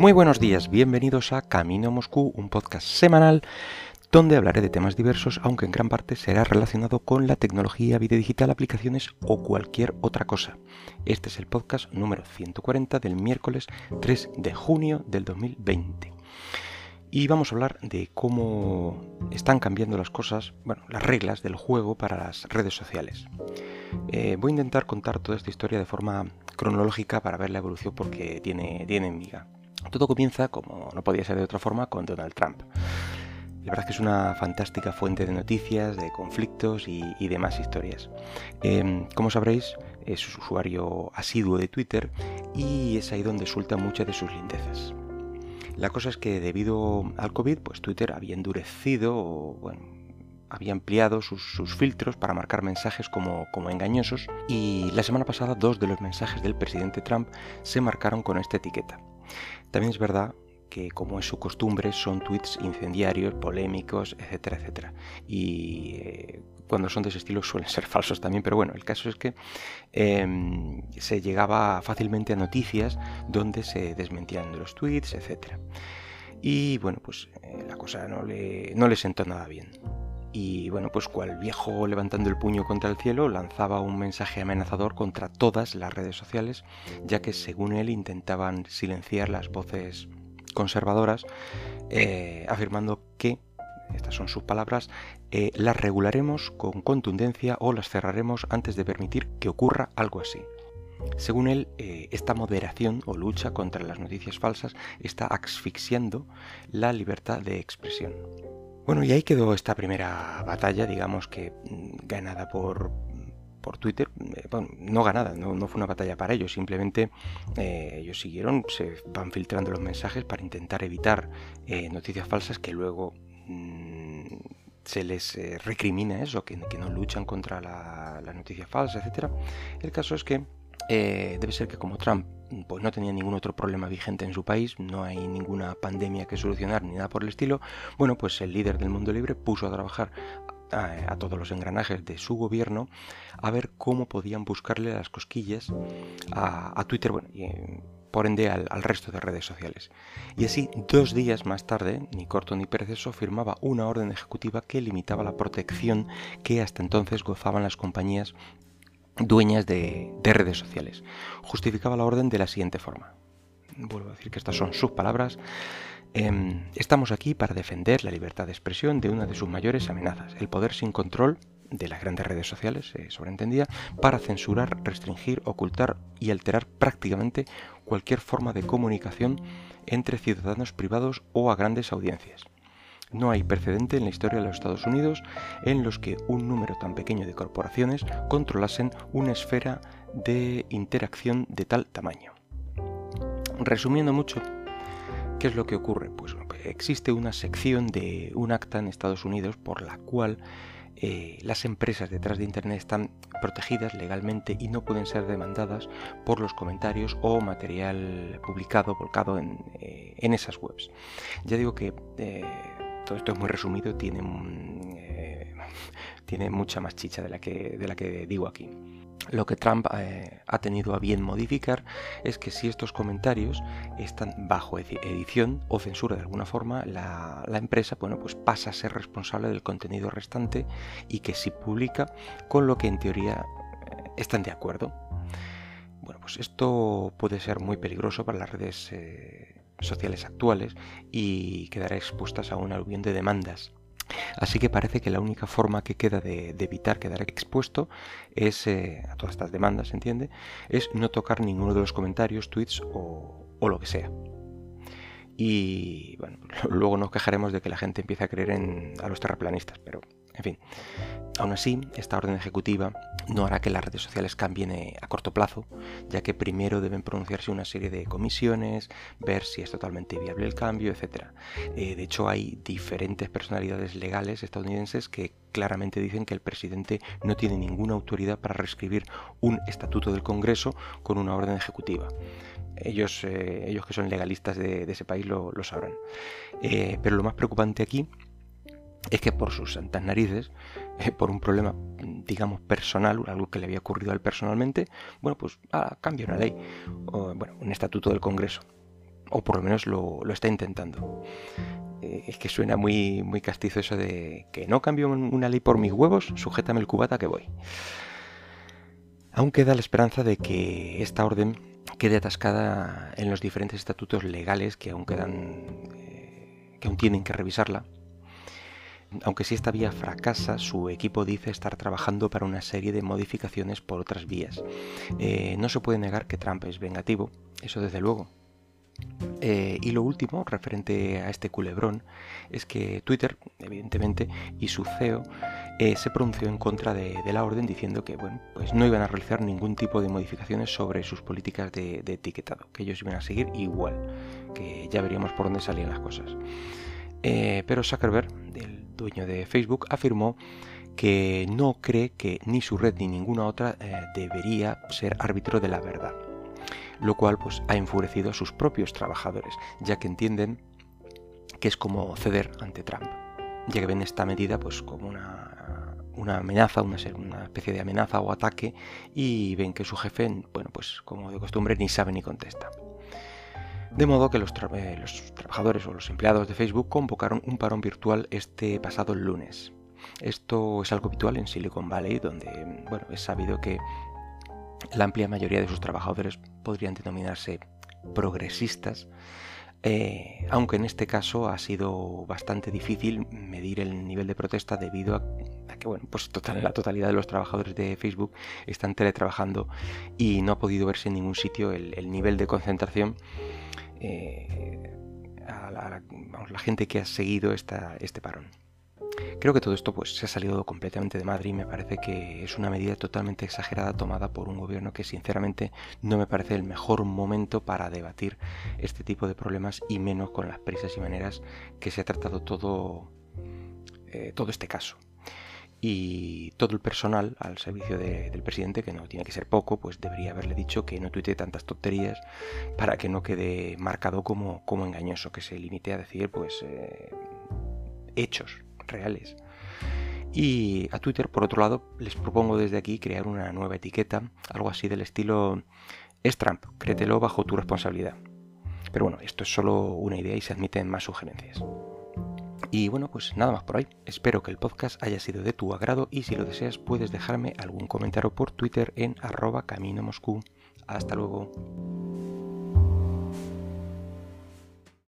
Muy buenos días, bienvenidos a Camino a Moscú, un podcast semanal donde hablaré de temas diversos, aunque en gran parte será relacionado con la tecnología, vida digital, aplicaciones o cualquier otra cosa. Este es el podcast número 140 del miércoles 3 de junio del 2020. Y vamos a hablar de cómo están cambiando las cosas, bueno, las reglas del juego para las redes sociales. Eh, voy a intentar contar toda esta historia de forma cronológica para ver la evolución porque tiene, tiene miga. Todo comienza, como no podía ser de otra forma, con Donald Trump. La verdad es que es una fantástica fuente de noticias, de conflictos y, demás historias. Em, como sabréis, es usuario asiduo de Twitter y es ahí donde suelta muchas de sus lindezas. La cosa es que debido al COVID, pues Twitter había endurecido o, bueno, había ampliado sus, filtros para marcar mensajes como, como, engañosos y la semana pasada dos de los mensajes del presidente Trump se marcaron con esta etiqueta. También es verdad que como es su costumbre son tweets incendiarios, polémicos, etcétera, etcétera. Y eh, cuando son de ese estilo suelen ser falsos también, pero bueno, el caso es que em, se llegaba fácilmente a noticias donde se desmentían los tweets, etcétera. Y bueno, pues eh, la cosa no le, no le sentó nada bien. Y bueno, pues cual viejo levantando el puño contra el cielo lanzaba un mensaje amenazador contra todas las redes sociales, ya que según él intentaban silenciar las voces conservadoras, eh, afirmando que, estas son sus palabras, eh, las regularemos con contundencia o las cerraremos antes de permitir que ocurra algo así. Según él, eh, esta moderación o lucha contra las noticias falsas está asfixiando la libertad de expresión. Bueno, y ahí quedó esta primera batalla, digamos que mm, ganada por, por Twitter, eh, bueno, no ganada, no, fue una batalla para ellos, simplemente eh, ellos siguieron, se van filtrando los mensajes para intentar evitar eh, noticias falsas que luego mm, se les recrimina eso, que, no luchan contra la, la noticia falsa, etc. El caso es que debe ser que como Trump pues no tenía ningún otro problema vigente en su país, no hay ninguna pandemia que solucionar ni nada por el estilo, bueno, pues el líder del mundo libre puso a trabajar a, todos los engranajes de su gobierno a ver cómo podían buscarle las cosquillas a, Twitter bueno, y eh, por ende al, resto de redes sociales. Y así, dos días más tarde, ni corto ni perezoso, firmaba una orden ejecutiva que limitaba la protección que hasta entonces gozaban las compañías dueñas de, de redes sociales. Justificaba la orden de la siguiente forma. Vuelvo a decir que estas son sus palabras. Em, estamos aquí para defender la libertad de expresión de una de sus mayores amenazas, el poder sin control de las grandes redes sociales, se sobreentendía, para censurar, restringir, ocultar y alterar prácticamente cualquier forma de comunicación entre ciudadanos privados o a grandes audiencias. No hay precedente en la historia de los Estados Unidos en los que un número tan pequeño de corporaciones controlasen una esfera de interacción de tal tamaño. Resumiendo mucho, ¿Qué es lo que ocurre? Pues existe una sección de un acta en Estados Unidos por la cual eh, las empresas detrás de Internet están protegidas legalmente y no pueden ser demandadas por los comentarios o material publicado, volcado en, eh, esas webs. Ya digo que eh, esto es muy resumido, tiene, tiene mucha más chicha de la que, de la que digo aquí. Lo que Trump eh, ha tenido a bien modificar es que si estos comentarios están bajo edición o censura de alguna forma, la, empresa bueno, pues pasa a ser responsable del contenido restante y que si publica con lo que en teoría eh, están de acuerdo. Bueno, pues esto puede ser muy peligroso para las redes eh, sociales actuales y quedará expuestas a un aluvión de demandas Así que parece que la única forma que queda de, evitar quedar expuesto es, eh, a todas estas demandas, ¿se entiende? Es no tocar ninguno de los comentarios, tweets o, lo que sea. Y bueno, luego nos quejaremos de que la gente empiece a creer en, a los terraplanistas, pero en fin. Aún así, esta orden ejecutiva no hará que las redes sociales cambien eh, a corto plazo, ya que primero deben pronunciarse una serie de comisiones, ver si es totalmente viable el cambio, etc. Eh, de hecho, hay diferentes personalidades legales estadounidenses que claramente dicen que el presidente no tiene ninguna autoridad para reescribir un estatuto del Congreso con una orden ejecutiva. Ellos, eh, ellos que son legalistas de, ese país lo, sabrán. pero lo más preocupante aquí es que por sus santas narices, eh, por un problema, digamos, personal, algo que le había ocurrido a él personalmente, bueno, pues ah, cambia una ley, o, bueno, un estatuto del Congreso. o por lo menos lo, está intentando. Eh, es que suena muy, muy castizo eso de que no cambio una ley por mis huevos, sujétame el cubata que voy. Aún queda la esperanza de que esta orden quede atascada en los diferentes estatutos legales que aún quedan, eh, que aún tienen que revisarla. Aunque si esta vía fracasa, su equipo dice estar trabajando para una serie de modificaciones por otras vías. Eh, no se puede negar que Trump es vengativo, eso desde luego, eh, y lo último, referente a este culebrón, es que Twitter, evidentemente, y su CEO eh, se pronunció en contra de, la orden diciendo que bueno, pues no iban a realizar ningún tipo de modificaciones sobre sus políticas de, etiquetado, que ellos iban a seguir igual, que ya veríamos por dónde salían las cosas. Pero Zuckerberg, el dueño de Facebook, afirmó que no cree que ni su red ni ninguna otra debería ser árbitro de la verdad lo cual pues, ha enfurecido a sus propios trabajadores, ya que entienden que es como ceder ante Trump, ya que ven esta medida pues, como una, una amenaza, una, una, especie de amenaza o ataque, y ven que su jefe, bueno, pues como de costumbre, ni sabe ni contesta. De modo que los, eh, los, trabajadores o los empleados de Facebook convocaron un parón virtual este pasado lunes. Esto es algo habitual en Silicon Valley, donde bueno, es sabido que la amplia mayoría de sus trabajadores podrían denominarse progresistas, eh, aunque en este caso ha sido bastante difícil medir el nivel de protesta debido a, que bueno, pues total, la totalidad de los trabajadores de Facebook están teletrabajando y no ha podido verse en ningún sitio el, nivel de concentración. Eh, a la, gente que ha seguido este parón. Creo que todo esto pues, se ha salido completamente de madre y me parece que es una medida totalmente exagerada tomada por un gobierno que sinceramente no me parece el mejor momento para debatir este tipo de problemas y menos con las prisas y maneras que se ha tratado todo, eh, todo este caso y todo el personal al servicio del presidente, que no tiene que ser poco, pues debería haberle dicho que no tuite tantas tonterías para que no quede marcado como, como engañoso, que se limite a decir pues eh, hechos reales. Y a Twitter, por otro lado, les propongo desde aquí crear una nueva etiqueta, algo así del estilo es Trump, créetelo bajo tu responsabilidad. Pero bueno, esto es solo una idea y se admiten más sugerencias. Y bueno, pues nada más por hoy. Espero que el podcast haya sido de tu agrado y si lo deseas puedes dejarme algún comentario por Twitter en arroba camino Moscú. Hasta luego.